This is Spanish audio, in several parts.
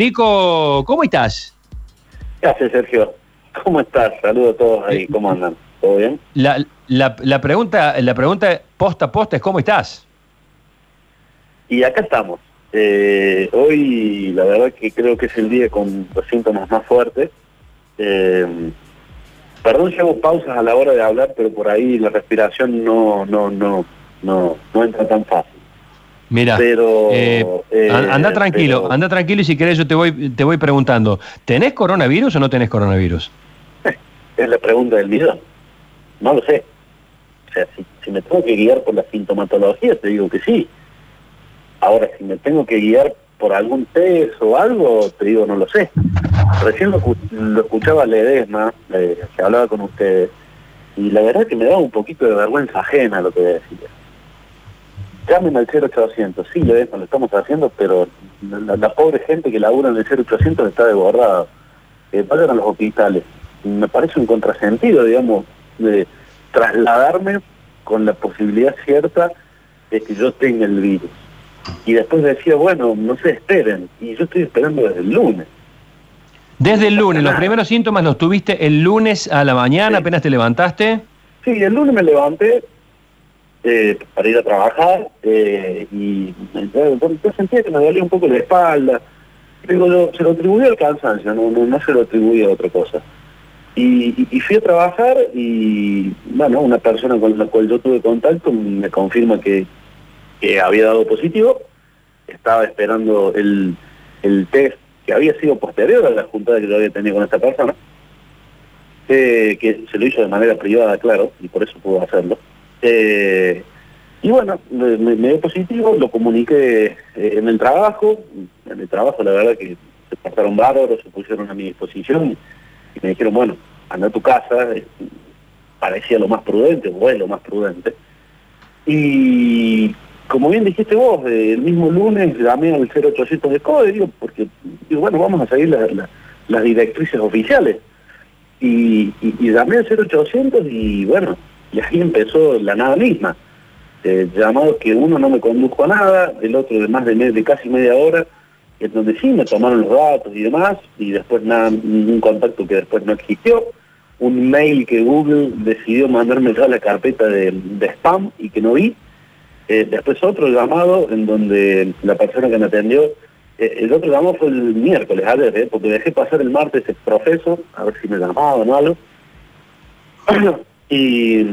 Nico, ¿cómo estás? ¿Qué haces, Sergio? ¿Cómo estás? Saludos a todos ahí, ¿cómo andan? ¿Todo bien? La, la, la pregunta, la pregunta posta a posta es ¿cómo estás? Y acá estamos. Eh, hoy la verdad que creo que es el día con los síntomas más fuertes. Eh, perdón si hago pausas a la hora de hablar, pero por ahí la respiración no, no, no, no, no entra tan fácil. Mira, Pero, eh, eh, anda tranquilo, pero- anda tranquilo y si querés yo te voy, te voy preguntando, ¿tenés coronavirus o no tenés coronavirus? Es la pregunta del día. No lo sé. O sea, si, si me tengo que guiar por la sintomatología, te digo que sí. Ahora, si me tengo que guiar por algún test o algo, te digo no lo sé. Recién lo escuchaba Ledesma, eh, que hablaba con ustedes, y la verdad que me daba un poquito de vergüenza ajena lo que decía. Llamen al 0800, sí, lo estamos haciendo, pero la, la pobre gente que labura en el 0800 está desbordada. Eh, vayan a los hospitales. Me parece un contrasentido, digamos, de trasladarme con la posibilidad cierta de que yo tenga el virus. Y después decía, bueno, no se esperen. Y yo estoy esperando desde el lunes. Desde el lunes, los primeros síntomas los tuviste el lunes a la mañana, Sí. apenas te levantaste. Sí, el lunes me levanté eh, para ir a trabajar eh, y yo, yo sentía que me dolía un poco la espalda. Digo, yo, se lo atribuía al cansancio, no, no, se lo atribuía a otra cosa. Y, fui a trabajar y, bueno, una persona con la cual yo tuve contacto me confirma que, había dado positivo. Estaba esperando el, el test que había sido posterior a la juntada que yo había tenido con esta persona eh, que se lo hizo de manera privada, claro, y por eso pudo hacerlo. Eh, y bueno, me, dio positivo, lo comuniqué eh, en el trabajo, en el trabajo la verdad que se portaron bárbaros, se pusieron a mi disposición y me dijeron, bueno, anda a tu casa, eh, parecía lo más prudente, o es lo más prudente. Y como bien dijiste vos, el mismo lunes llamé al 0800 de CODE, digo, porque, digo, bueno, vamos a seguir la- las directrices oficiales y, y, y llamé al 0800 y bueno, y ahí empezó la nada misma. Eh, llamado que uno no me condujo a nada, el otro de más de, casi media hora, en donde sí me tomaron los datos y demás, y después nada, ningún contacto que después no existió, un mail que Google decidió mandarme ya la carpeta de, spam y que no vi, eh, después otro llamado en donde la persona que me atendió, eh, el otro llamado fue el miércoles, ayer, eh, porque dejé pasar el martes el profesor, a ver si me llamaban o algo. y,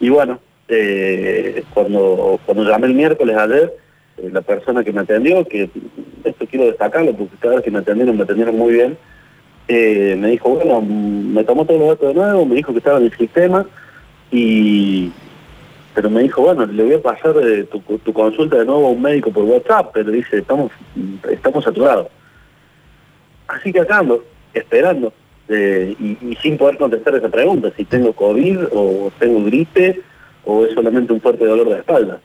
y bueno, eh, cuando, cuando llamé el miércoles ayer, eh, la persona que me atendió, que esto quiero destacarlo porque cada vez que me atendieron, me atendieron muy bien, eh, me dijo, bueno, me tomó todos los datos de nuevo, me dijo que estaba en el sistema y pero me dijo, bueno, le voy a pasar eh, tu, tu consulta de nuevo a un médico por WhatsApp, pero dice, estamos, estamos saturados. Así que acá ando, esperando, eh, y, y sin poder contestar esa pregunta, si tengo COVID o tengo gripe o es solamente un fuerte dolor de espalda.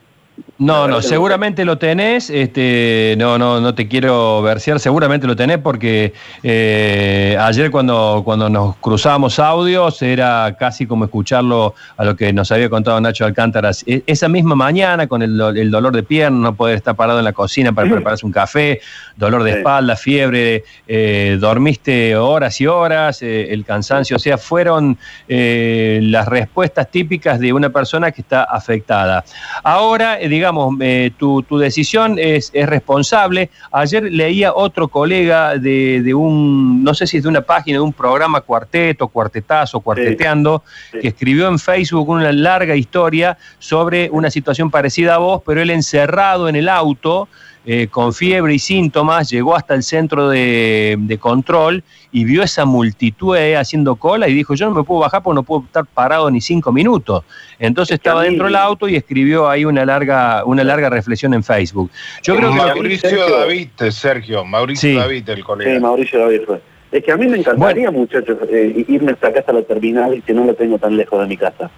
No, no, seguramente lo tenés, este, no, no, no te quiero versear, seguramente lo tenés porque eh, ayer cuando, cuando nos cruzábamos audios era casi como escucharlo a lo que nos había contado Nacho Alcántara. E- Esa misma mañana con el, el dolor de pierna, no poder estar parado en la cocina para prepararse un café, dolor de espalda, fiebre, eh, dormiste horas y horas, eh, el cansancio, o sea, fueron las respuestas típicas de una persona que está afectada. Ahora, digamos, eh, tu, tu decisión es, es responsable. Ayer leía otro colega de, de un, no sé si es de una página, de un programa cuarteto, cuartetazo, cuarteteando, Sí. que escribió en Facebook una larga historia sobre una situación parecida a vos, pero él encerrado en el auto, eh, con fiebre y síntomas, llegó hasta el centro de, de control y vio esa multitud ahí haciendo cola y dijo, yo no me puedo bajar porque no puedo estar parado ni cinco minutos. Entonces Es estaba dentro del auto y escribió ahí una larga, una larga reflexión en Facebook. Yo creo que lo que- Mauricio David, eh, Sergio, Mauricio Sí. David, el Sí, colega. Mauricio David fue. Es que a mí me encantaría, muchachos, eh, irme hasta acá hasta la terminal y que no la tengo tan lejos de mi casa.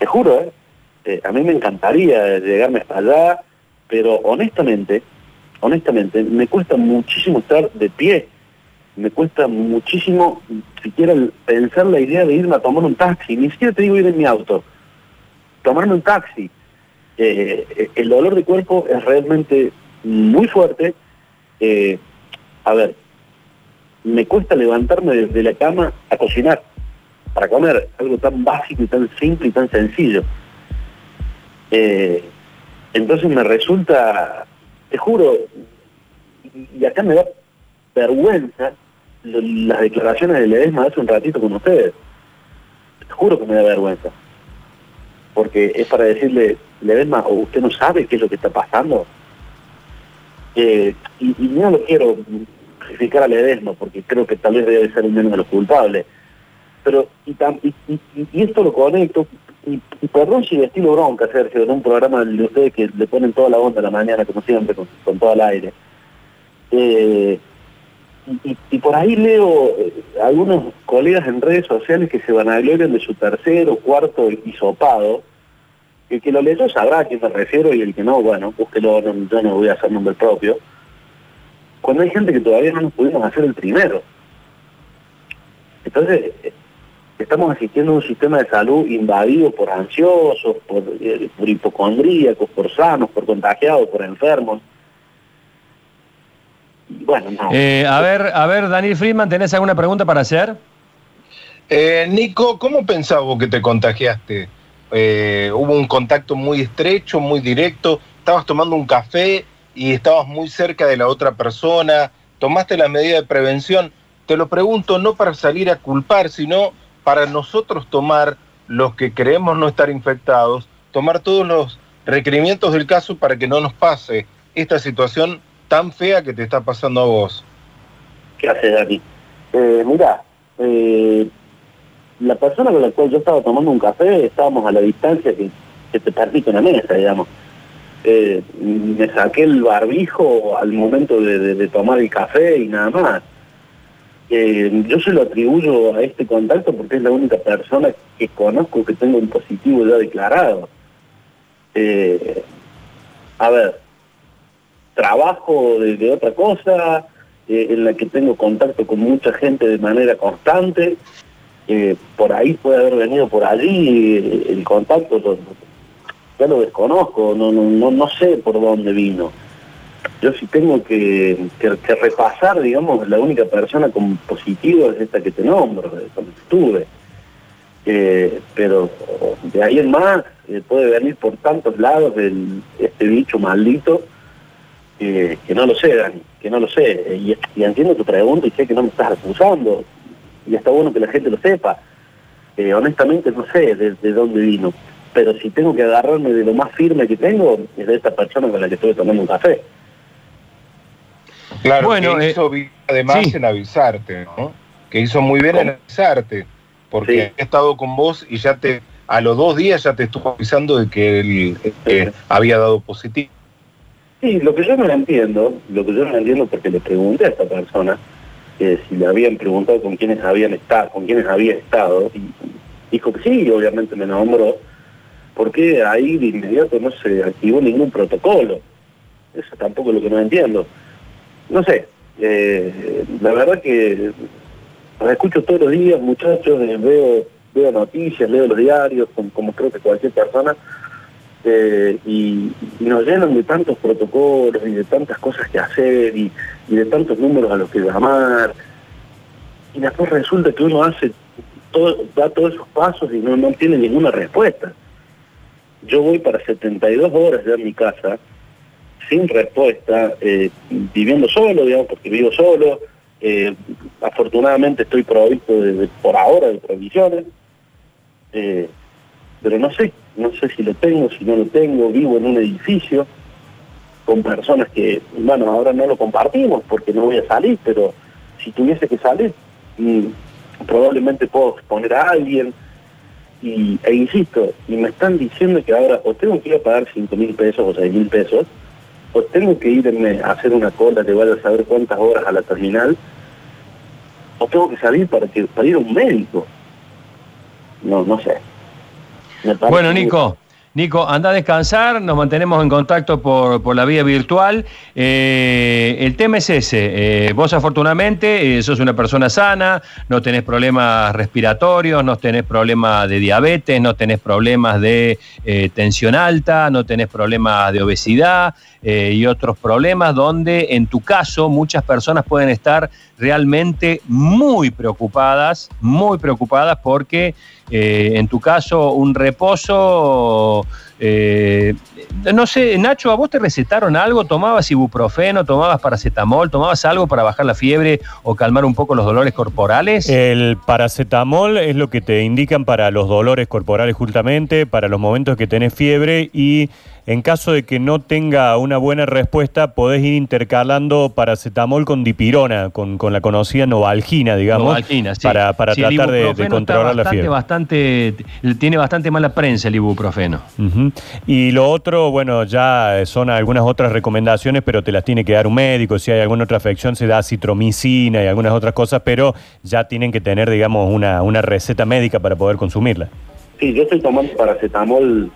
Te juro, ¿eh? Eh, a mí me encantaría llegarme hasta allá, pero honestamente, honestamente, me cuesta muchísimo estar de pie. Me cuesta muchísimo siquiera pensar la idea de irme a tomar un taxi. Ni siquiera te digo ir en mi auto. Tomarme un taxi. Eh, el dolor de cuerpo es realmente muy fuerte. Eh, a ver, me cuesta levantarme de, la cama a cocinar, para comer, algo tan básico y tan simple y tan sencillo. Eh, entonces me resulta, te juro, y acá me da vergüenza las declaraciones de Ledesma hace un ratito con ustedes. Te juro que me da vergüenza. Porque es para decirle, Ledesma, usted no sabe qué es lo que está pasando. Eh, y, no lo quiero justificar a Ledesma, porque creo que tal vez debe ser uno de los culpables. Pero, y, y, esto lo conecto, y, perdón si estilo bronca, Sergio, en un programa de ustedes que le ponen toda la onda a la mañana, como siempre, con, todo el aire. Eh, y, por ahí leo eh, algunos colegas en redes sociales que se van a vanaglorian de su tercer o cuarto hisopado. El que lo leyó sabrá a quién me refiero y el que no, bueno, búsquelo, no, yo no voy a hacer nombre propio. Cuando hay gente que todavía no nos pudimos hacer el primero. Entonces, estamos asistiendo a un sistema de salud invadido por ansiosos, por, eh, por hipocondríacos, por sanos, por contagiados, por enfermos bueno, eh, a ver, a ver, Daniel Friedman, ¿tenés alguna pregunta para hacer? Eh, Nico, ¿cómo pensabas vos que te contagiaste? Eh, hubo un contacto muy estrecho, muy directo, estabas tomando un café y estabas muy cerca de la otra persona, tomaste la medida de prevención. Te lo pregunto no para salir a culpar, sino para nosotros tomar, los que creemos no estar infectados, tomar todos los requerimientos del caso para que no nos pase esta situación tan fea que te está pasando a vos? ¿Qué haces, Dani? Eh, mira, eh, la persona con la cual yo estaba tomando un café, estábamos a la distancia que, te permite una mesa, digamos. Eh, me saqué el barbijo al momento de, tomar el café y nada más. Eh, yo se lo atribuyo a este contacto porque es la única persona que conozco que tengo un positivo ya declarado. a ver, trabajo de, otra cosa, eh, en la que tengo contacto con mucha gente de manera constante. Eh, por ahí puede haber venido por allí eh, el contacto, ya lo desconozco, no, no, no, sé por dónde vino. Yo sí tengo que, repasar, digamos, la única persona con positivo es esta que te nombro, donde estuve. pero de ahí en más puede venir por tantos lados el, este bicho maldito que, no lo sé, Dani, que no lo sé. Y, entiendo tu pregunta y sé que no me estás acusando. Y está bueno que la gente lo sepa. Eh, honestamente no sé de, dónde vino. Pero si tengo que agarrarme de lo más firme que tengo, es de esta persona con la que estoy tomando un café. Claro, bueno, que hizo eh, además en avisarte, ¿no? Que hizo muy bien en avisarte, porque he estado con vos y ya te, a los dos días ya te estuvo avisando de que él eh, había dado positivo. Sí, lo que yo no entiendo, lo que yo no entiendo porque le pregunté a esta persona que si le habían preguntado con quiénes habían estado, con quiénes había estado, y dijo que sí, obviamente me nombró, porque ahí de inmediato no se activó ningún protocolo. Eso tampoco es lo que no entiendo. No sé, eh, la verdad que los escucho todos los días, muchachos, eh, veo, noticias, leo los diarios, como creo que cualquier persona, eh, y, nos llenan de tantos protocolos y de tantas cosas que hacer y, de tantos números a los que llamar. Y después resulta que uno hace todo, da todos esos pasos y no, no tiene ninguna respuesta. Yo voy para 72 horas ya en mi casa, sin respuesta, eh, viviendo solo, digamos, porque vivo solo. Eh, afortunadamente estoy provisto de, por ahora de provisiones. Pero no sé, no sé si lo tengo, si no lo tengo, vivo en un edificio con personas que, bueno, ahora no lo compartimos porque no voy a salir, pero si tuviese que salir, mm, probablemente puedo exponer a alguien, y, e insisto, y me están diciendo que ahora o tengo que ir a pagar 5 mil pesos o 6 mil pesos, o tengo que irme a hacer una cola de vaya a saber cuántas horas a la terminal, o tengo que salir para, que, para ir a un médico. No, no sé. Bueno, Nico, Nico, anda a descansar, nos mantenemos en contacto por, la vía virtual. Eh, el tema es ese, eh, vos afortunadamente eh, sos una persona sana, no tenés problemas respiratorios, no tenés problemas de diabetes, no tenés problemas de tensión alta, no tenés problemas de obesidad y otros problemas donde en tu caso muchas personas pueden estar realmente muy preocupadas, muy preocupadas porque en tu caso un reposo eh, no sé, Nacho, ¿a vos te recetaron algo? ¿Tomabas ibuprofeno, tomabas paracetamol, tomabas algo para bajar la fiebre o calmar un poco los dolores corporales? El paracetamol es lo que te indican para los dolores corporales justamente, para los momentos que tenés fiebre y en caso de que no tenga una buena respuesta, podés ir intercalando paracetamol con dipirona, con, la conocida novalgina, digamos, novalgina, sí. para, para tratar de, controlar la fiebre. Bastante, tiene bastante mala prensa el ibuprofeno. Y lo otro, bueno, ya son algunas otras recomendaciones, pero te las tiene que dar un médico. Si hay alguna otra afección, se da citromicina y algunas otras cosas, pero ya tienen que tener, digamos, una, una receta médica para poder consumirla. Sí, yo estoy tomando paracetamol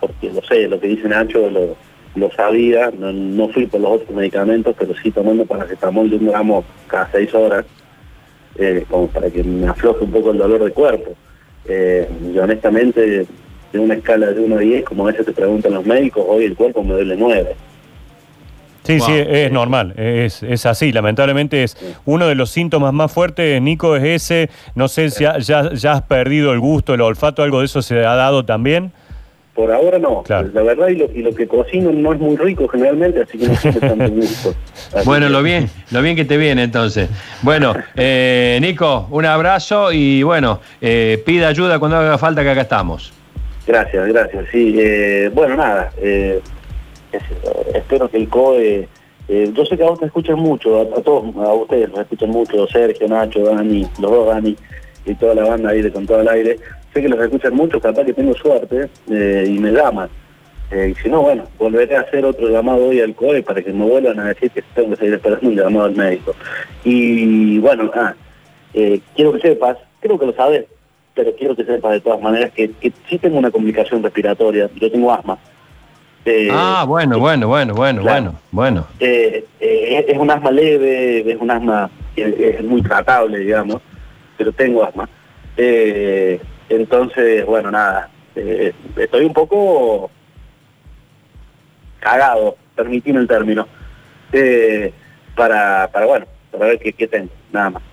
porque lo sé, lo que dice Nacho lo, lo sabía, no, fui por los otros medicamentos, pero sí tomando paracetamol de un gramo cada seis horas, eh, como para que me afloje un poco el dolor de cuerpo. Eh, yo honestamente, de una escala de 1 a 10, como a veces te preguntan los médicos, hoy el cuerpo me duele 9. Sí, sí, es normal, es, es, así, lamentablemente es uno de los síntomas más fuertes, Nico, es ese, no sé si ya, ya has perdido el gusto, el olfato, algo de eso se ha dado también. Por ahora no. La verdad, y lo, que cocino no es muy rico generalmente, así que no tanto gusto. bueno, lo bien, lo bien que te viene entonces. Bueno, eh, Nico, un abrazo y bueno, eh, pida ayuda cuando haga falta que acá estamos. Gracias, gracias. Sí, eh, bueno, nada, espero que el COE... yo sé que a vos te escuchan mucho, a, todos, a ustedes escuchan mucho, Sergio, Nacho, Dani, los dos Dani y toda la banda ahí de Con Todo el Aire sé que los escuchan mucho, capaz que tengo suerte eh, y me llaman. Eh, y si no, bueno, volveré a hacer otro llamado hoy al COE para que me vuelvan a decir que tengo que seguir esperando un llamado al médico. Y bueno, ah, eh, quiero que sepas, creo que lo sabes, pero quiero que sepas de todas maneras que, que sí tengo una complicación respiratoria, yo tengo asma. ah, bueno, bueno, bueno, bueno, bueno, bueno. es un asma leve, es un asma que es muy tratable, digamos, pero tengo asma. Entonces, bueno, nada, eh, estoy un poco cagado, permitime el término, eh, para, para, bueno, para ver qué tengo, nada más.